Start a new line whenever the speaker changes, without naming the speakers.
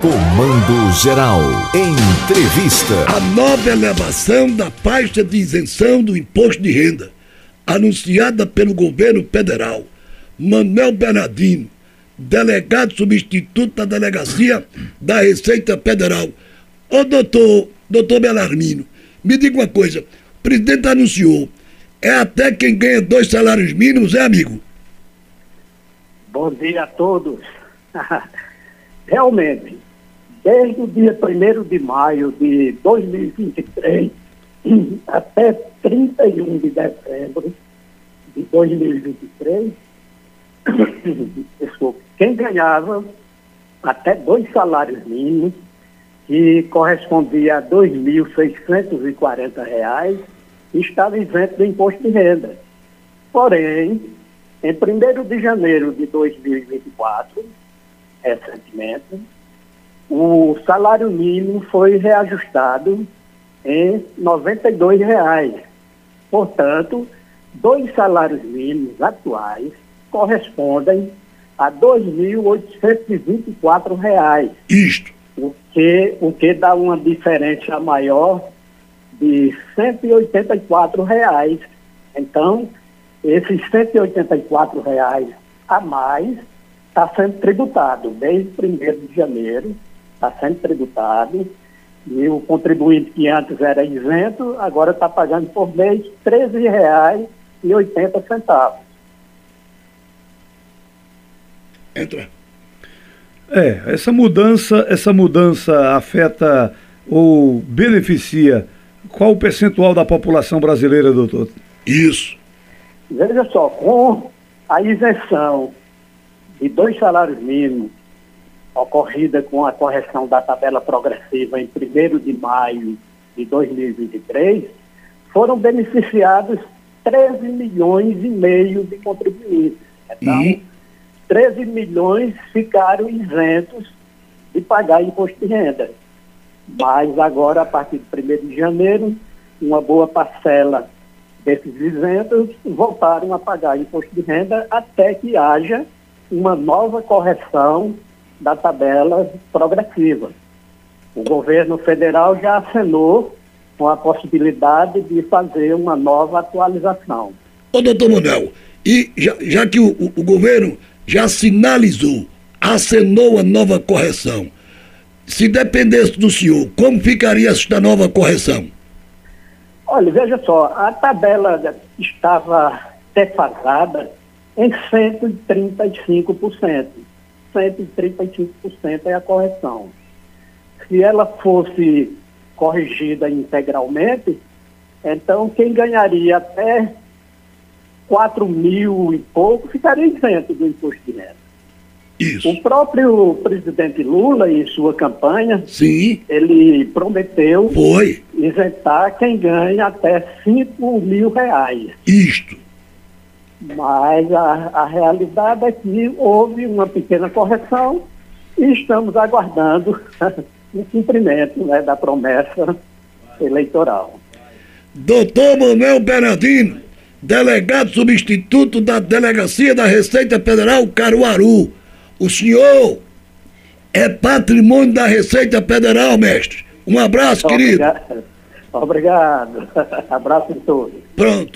Comando Geral. Entrevista.
A nova elevação da faixa de isenção do imposto de renda, anunciada pelo governo federal. Manuel Bernardino, delegado substituto da delegacia da Receita Federal. Ô doutor, doutor Belarmino, me diga uma coisa. O presidente anunciou, é até quem ganha dois salários mínimos, é amigo?
Bom dia a todos. Realmente, desde o dia 1 de maio de 2023 até 31 de dezembro de 2023, desculpe, quem ganhava até dois salários mínimos, que correspondia a R$ 2.640, estava isento do imposto de renda. Porém, em 1 de janeiro de 2024, recentemente, o salário mínimo foi reajustado em R$ 92,00. Portanto, dois salários mínimos atuais correspondem a R$ 2.824,00.
Isto.
O que, o que dá uma diferença maior de R$ 184,00. Então, esses R$ 184,00 a mais está sendo tributado desde 1 de janeiro está sendo tributado e o contribuinte que antes era isento, agora está pagando por mês R$ 13,80.
Entra.
É, essa mudança, essa mudança afeta ou beneficia qual o percentual da população brasileira, doutor?
Isso.
Veja só, com a isenção de dois salários mínimos ocorrida com a correção da tabela progressiva em 1 de maio de 2023, foram beneficiados 13 milhões e meio de contribuintes. Então, e? 13 milhões ficaram isentos de pagar imposto de renda. Mas agora, a partir de 1 de janeiro, uma boa parcela desses isentos voltaram a pagar imposto de renda até que haja uma nova correção da tabela progressiva. O governo federal já acenou com a possibilidade de fazer uma nova atualização.
Ô, doutor Manuel, e já, já que o, o, governo já sinalizou, acenou a nova correção, se dependesse do senhor, como ficaria esta nova correção?
Olha, veja só, a tabela estava defasada em 135%. 135% é a correção. Se ela fosse corrigida integralmente, então quem ganharia até 4 mil e pouco ficaria isento do imposto de renda.
Isso.
O próprio presidente Lula, em sua campanha,
Sim.
ele prometeu
Foi.
isentar quem ganha até 5 mil reais.
Isto.
Mas a, a realidade é que houve uma pequena correção e estamos aguardando o cumprimento né, da promessa eleitoral.
Doutor Manuel Bernardino, delegado substituto da Delegacia da Receita Federal Caruaru. O senhor é patrimônio da Receita Federal, mestre. Um abraço,
Obrigado.
querido.
Obrigado. Abraço a todos.
Pronto.